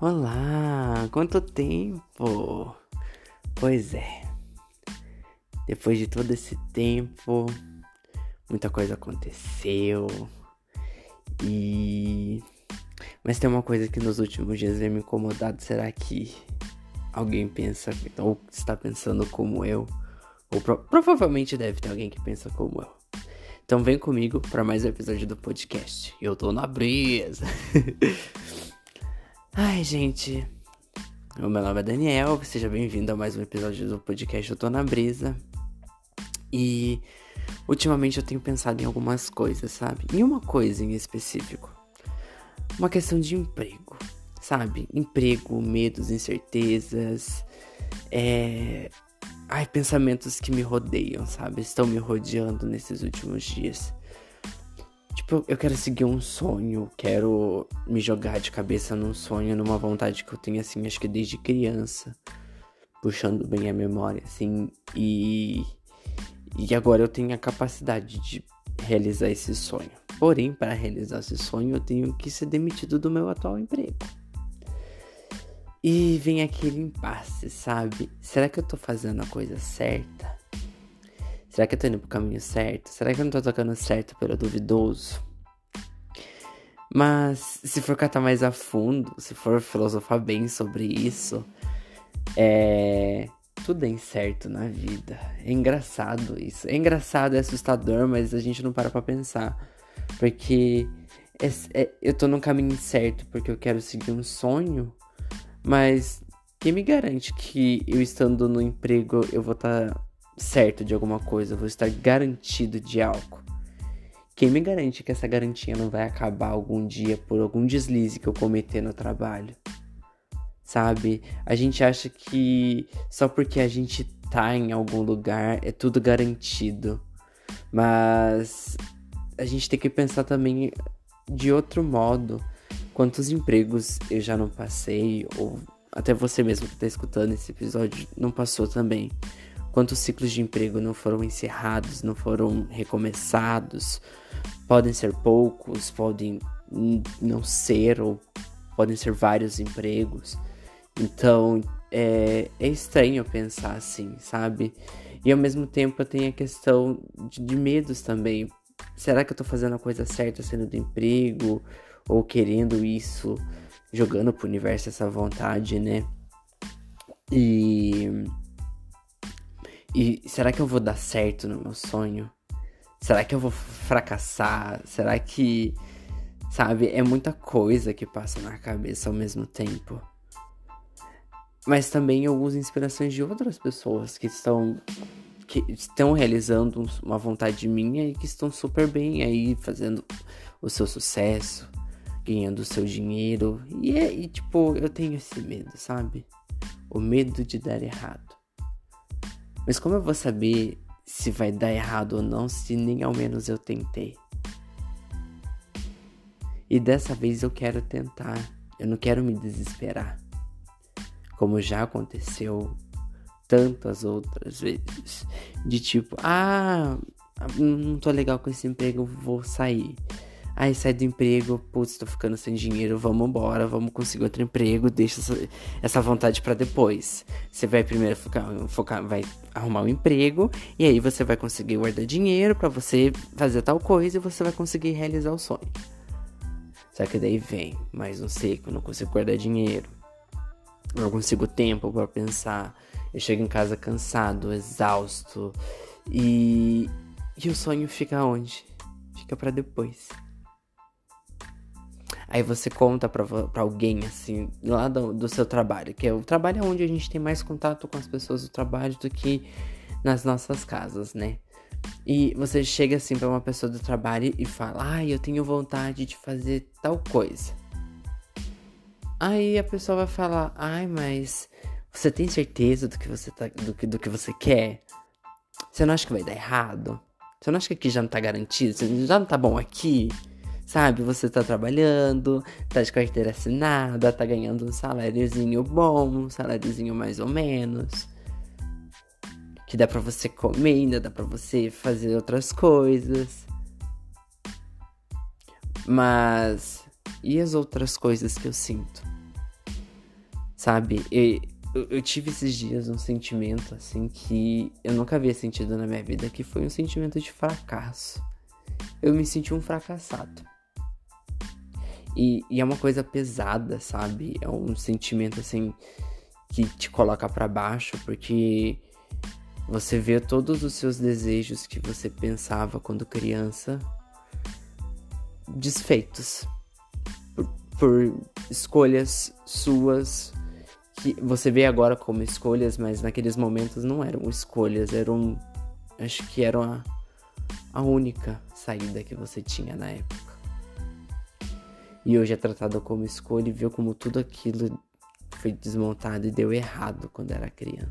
Olá, quanto tempo! Pois é, depois de todo esse tempo, muita coisa aconteceu e. Mas tem uma coisa que nos últimos dias vem me incomodado: será que alguém pensa ou está pensando como eu? Ou pro... provavelmente deve ter alguém que pensa como eu. Então vem comigo para mais um episódio do podcast. Eu tô na brisa. Ai, gente. O meu nome é Daniel, seja bem-vindo a mais um episódio do podcast Eu Tô na Brisa. E ultimamente eu tenho pensado em algumas coisas, sabe? Em uma coisa em específico. Uma questão de emprego, sabe? Emprego, medos, incertezas, é... Ai, pensamentos que me rodeiam, sabe? Estão me rodeando nesses últimos dias. Tipo, eu quero seguir um sonho, quero me jogar de cabeça num sonho, numa vontade que eu tenho, assim, acho que desde criança. Puxando bem a memória, assim, e. E agora eu tenho a capacidade de realizar esse sonho. Porém, para realizar esse sonho, eu tenho que ser demitido do meu atual emprego. E vem aquele impasse, sabe? Será que eu tô fazendo a coisa certa? Será que eu tô indo pro caminho certo? Será que eu não tô tocando certo pelo duvidoso? Mas se for catar mais a fundo, se for filosofar bem sobre isso, é. Tudo é incerto na vida. É engraçado isso. É engraçado, é assustador, mas a gente não para pra pensar. Porque é, é, eu tô no caminho certo porque eu quero seguir um sonho, mas quem me garante que eu estando no emprego eu vou estar tá certo de alguma coisa, vou estar garantido de algo. Quem me garante que essa garantia não vai acabar algum dia por algum deslize que eu cometer no trabalho? Sabe? A gente acha que só porque a gente tá em algum lugar é tudo garantido. Mas a gente tem que pensar também de outro modo. Quantos empregos eu já não passei, ou até você mesmo que tá escutando esse episódio não passou também. Quantos ciclos de emprego não foram encerrados, não foram recomeçados? Podem ser poucos, podem não ser, ou podem ser vários empregos. Então é, é estranho pensar assim, sabe? E ao mesmo tempo eu tenho a questão de, de medos também. Será que eu tô fazendo a coisa certa sendo do emprego? Ou querendo isso, jogando pro universo essa vontade, né? E e será que eu vou dar certo no meu sonho? Será que eu vou fracassar? Será que. Sabe? É muita coisa que passa na cabeça ao mesmo tempo. Mas também eu uso inspirações de outras pessoas que estão. que estão realizando uma vontade minha e que estão super bem aí, fazendo o seu sucesso, ganhando o seu dinheiro. E, é, e tipo, eu tenho esse medo, sabe? O medo de dar errado. Mas como eu vou saber se vai dar errado ou não se nem ao menos eu tentei? E dessa vez eu quero tentar. Eu não quero me desesperar. Como já aconteceu tantas outras vezes. De tipo, ah, não tô legal com esse emprego, vou sair. Aí sai do emprego, putz, tô ficando sem dinheiro, vamos embora, vamos conseguir outro emprego, deixa essa, essa vontade para depois. Você vai primeiro focar, focar, vai arrumar um emprego, e aí você vai conseguir guardar dinheiro para você fazer tal coisa e você vai conseguir realizar o sonho. Só que daí vem mais um seco, não consigo guardar dinheiro. Não consigo tempo para pensar. Eu chego em casa cansado, exausto. E, e o sonho fica onde? Fica para depois. Aí você conta pra, alguém, assim, lá do, do seu trabalho, que é o trabalho é onde a gente tem mais contato com as pessoas do trabalho do que nas nossas casas, né? E você chega assim para uma pessoa do trabalho e fala: "Ai, ah, eu tenho vontade de fazer tal coisa". Aí a pessoa vai falar: "Ai, mas você tem certeza do que você tá do que do que você quer? Você não acha que vai dar errado? Você não acha que aqui já não tá garantido? Você já não tá bom aqui?" Sabe, você tá trabalhando, tá de carteira assinada, tá ganhando um saláriozinho bom, um saláriozinho mais ou menos. Que dá pra você comer, ainda dá pra você fazer outras coisas. Mas. E as outras coisas que eu sinto? Sabe? Eu, eu, tive esses dias um sentimento assim que eu nunca havia sentido na minha vida, que foi um sentimento de fracasso. Eu me senti um fracassado. E, e é uma coisa pesada, sabe? É um sentimento assim que te coloca para baixo, porque você vê todos os seus desejos que você pensava quando criança desfeitos por, por escolhas suas que você vê agora como escolhas, mas naqueles momentos não eram escolhas, eram. Acho que eram a, a única saída que você tinha na época. E hoje é tratado como escolha e viu como tudo aquilo foi desmontado e deu errado quando era criança.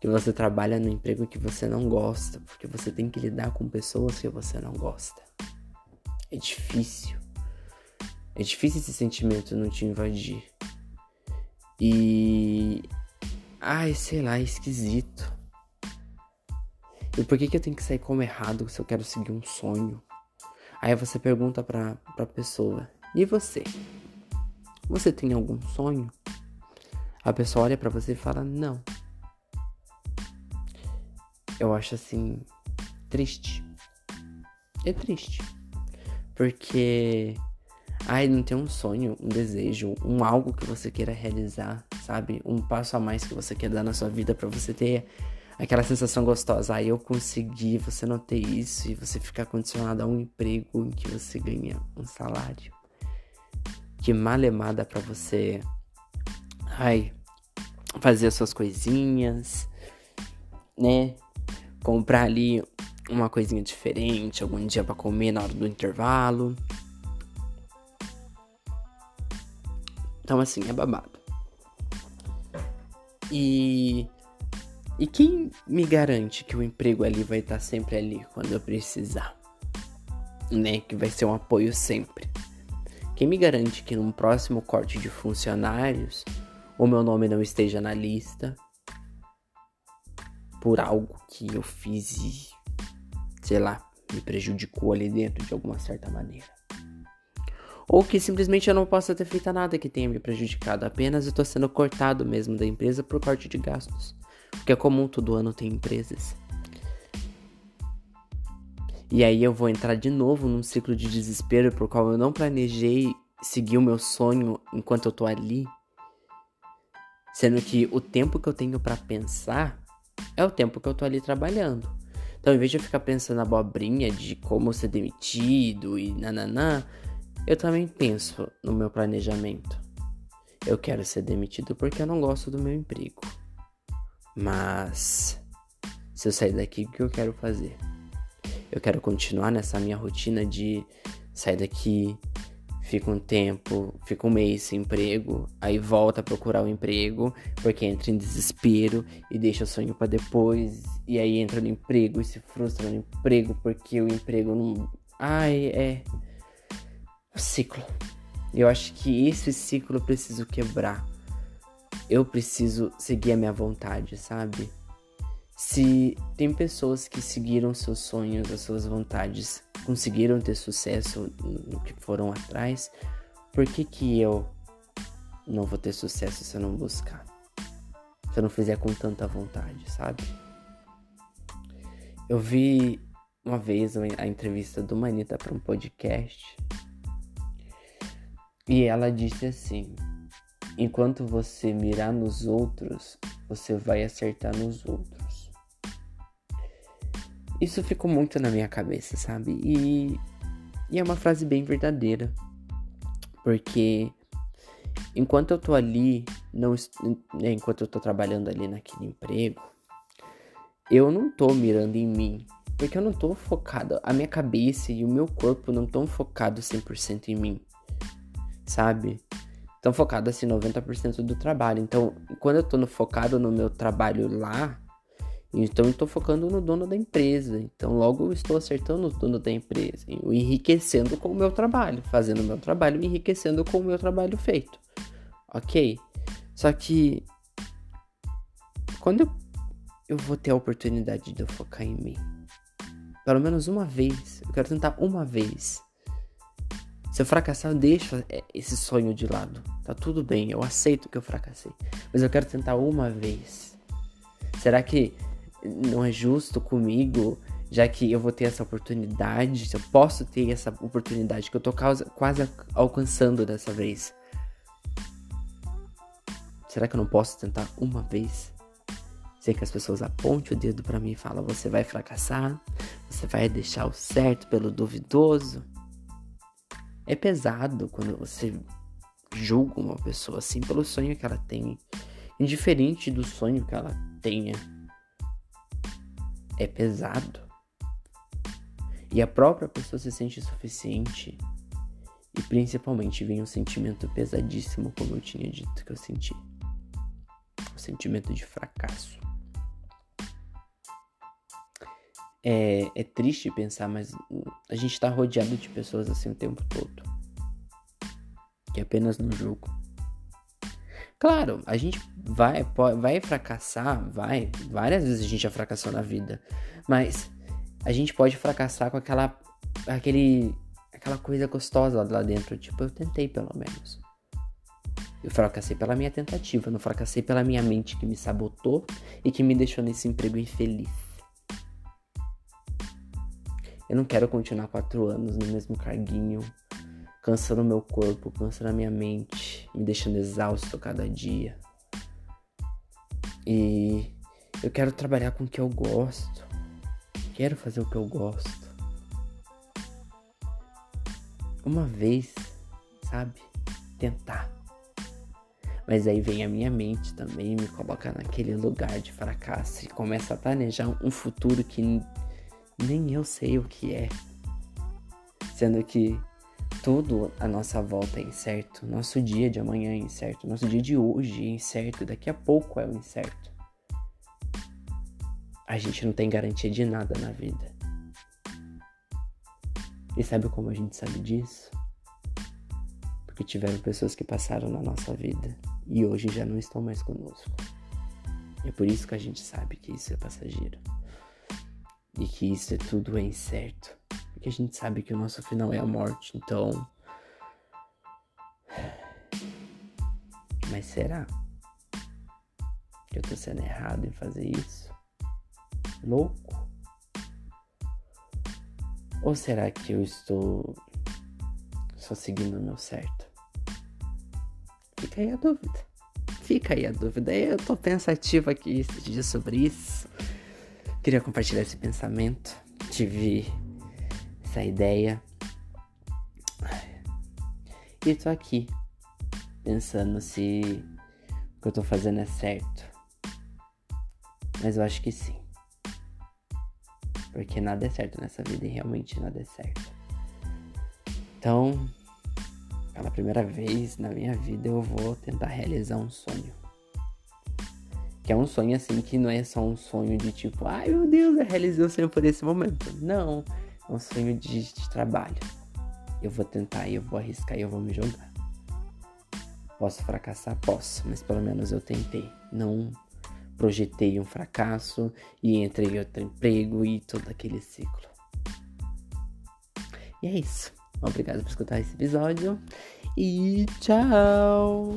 Que você trabalha no emprego que você não gosta, porque você tem que lidar com pessoas que você não gosta. É difícil. É difícil esse sentimento não te invadir. E. Ai, sei lá, é esquisito. E por que, que eu tenho que sair como errado se eu quero seguir um sonho? Aí você pergunta pra, pra pessoa: E você? Você tem algum sonho? A pessoa olha para você e fala: Não. Eu acho assim. Triste. É triste. Porque ai, não tem um sonho, um desejo, um algo que você queira realizar, sabe? Um passo a mais que você quer dar na sua vida para você ter aquela sensação gostosa. Ai, eu consegui, você não ter isso e você ficar condicionado a um emprego em que você ganha um salário que malemada para você, ai, fazer as suas coisinhas, né? Comprar ali uma coisinha diferente, algum dia para comer na hora do intervalo. Então, assim, é babado. E. E quem me garante que o emprego ali vai estar sempre ali quando eu precisar? Né? Que vai ser um apoio sempre. Quem me garante que num próximo corte de funcionários o meu nome não esteja na lista por algo que eu fiz e, sei lá, me prejudicou ali dentro de alguma certa maneira. Ou que simplesmente eu não possa ter feito nada que tenha me prejudicado, apenas eu estou sendo cortado mesmo da empresa por corte de gastos. Porque é comum todo ano ter empresas. E aí eu vou entrar de novo num ciclo de desespero por qual eu não planejei seguir o meu sonho enquanto eu tô ali. Sendo que o tempo que eu tenho para pensar é o tempo que eu tô ali trabalhando. Então, em vez de eu ficar pensando na abobrinha de como ser demitido e nananã, eu também penso no meu planejamento. Eu quero ser demitido porque eu não gosto do meu emprego. Mas se eu sair daqui, o que eu quero fazer? Eu quero continuar nessa minha rotina de sair daqui, fica um tempo, fica um mês sem emprego, aí volta a procurar o um emprego, porque entra em desespero e deixa o sonho para depois, e aí entra no emprego e se frustra no emprego porque o emprego não. Ai, é o ciclo. Eu acho que esse ciclo eu preciso quebrar. Eu preciso seguir a minha vontade, sabe? Se tem pessoas que seguiram seus sonhos, as suas vontades, conseguiram ter sucesso no que foram atrás, por que que eu não vou ter sucesso se eu não buscar? Se eu não fizer com tanta vontade, sabe? Eu vi uma vez a entrevista do Manita para um podcast e ela disse assim: Enquanto você mirar nos outros, você vai acertar nos outros. Isso ficou muito na minha cabeça, sabe? E, e é uma frase bem verdadeira. Porque enquanto eu tô ali, não, né, enquanto eu tô trabalhando ali naquele emprego, eu não tô mirando em mim. Porque eu não tô focado, a minha cabeça e o meu corpo não estão focados 100% em mim sabe? Tão focado assim 90% do trabalho. Então, quando eu tô no, focado no meu trabalho lá, então eu tô focando no dono da empresa. Então, logo eu estou acertando o dono da empresa, enriquecendo com o meu trabalho, fazendo o meu trabalho, enriquecendo com o meu trabalho feito. OK? Só que quando eu, eu vou ter a oportunidade de eu focar em mim, pelo menos uma vez, eu quero tentar uma vez Se eu fracassar, eu deixo esse sonho de lado. Tá tudo bem, eu aceito que eu fracassei. Mas eu quero tentar uma vez. Será que não é justo comigo, já que eu vou ter essa oportunidade? Se eu posso ter essa oportunidade que eu tô quase alcançando dessa vez? Será que eu não posso tentar uma vez? Sei que as pessoas apontem o dedo para mim e falam: você vai fracassar, você vai deixar o certo pelo duvidoso. É pesado quando você julga uma pessoa assim pelo sonho que ela tem, indiferente do sonho que ela tenha. É pesado. E a própria pessoa se sente insuficiente. E principalmente vem um sentimento pesadíssimo, como eu tinha dito que eu senti. O sentimento de fracasso. É, é triste pensar, mas a gente tá rodeado de pessoas assim o tempo todo. Que apenas no jogo. Claro, a gente vai, vai fracassar, vai. Várias vezes a gente já fracassou na vida. Mas a gente pode fracassar com aquela. aquele. aquela coisa gostosa lá dentro. Tipo, eu tentei pelo menos. Eu fracassei pela minha tentativa, não fracassei pela minha mente que me sabotou e que me deixou nesse emprego infeliz. Eu não quero continuar quatro anos no mesmo carguinho, cansando meu corpo, cansando a minha mente, me deixando exausto cada dia. E eu quero trabalhar com o que eu gosto. Quero fazer o que eu gosto. Uma vez, sabe? Tentar. Mas aí vem a minha mente também, me coloca naquele lugar de fracasso e começa a planejar um futuro que nem eu sei o que é. Sendo que tudo à nossa volta é incerto. Nosso dia de amanhã é incerto. Nosso dia de hoje é incerto. Daqui a pouco é o incerto. A gente não tem garantia de nada na vida. E sabe como a gente sabe disso? Porque tiveram pessoas que passaram na nossa vida e hoje já não estão mais conosco. É por isso que a gente sabe que isso é passageiro e que isso é tudo é incerto. Porque a gente sabe que o nosso final é a morte, então. Mas será que eu tô sendo errado em fazer isso? Louco? Ou será que eu estou só seguindo o meu certo? Fica aí a dúvida. Fica aí a dúvida. Eu tô pensativo aqui esses dias sobre isso. Queria compartilhar esse pensamento. Tive essa ideia. E tô aqui pensando se o que eu tô fazendo é certo. Mas eu acho que sim. Porque nada é certo nessa vida e realmente nada é certo. Então, pela primeira vez na minha vida, eu vou tentar realizar um sonho. Que é um sonho assim que não é só um sonho de tipo, ai meu Deus, eu realizei o sonho por esse momento. Não, é um sonho de, de trabalho. Eu vou tentar, eu vou arriscar eu vou me jogar. Posso fracassar? Posso, mas pelo menos eu tentei. Não projetei um fracasso e entrei em outro emprego e todo aquele ciclo. E é isso. Obrigado por escutar esse episódio e tchau!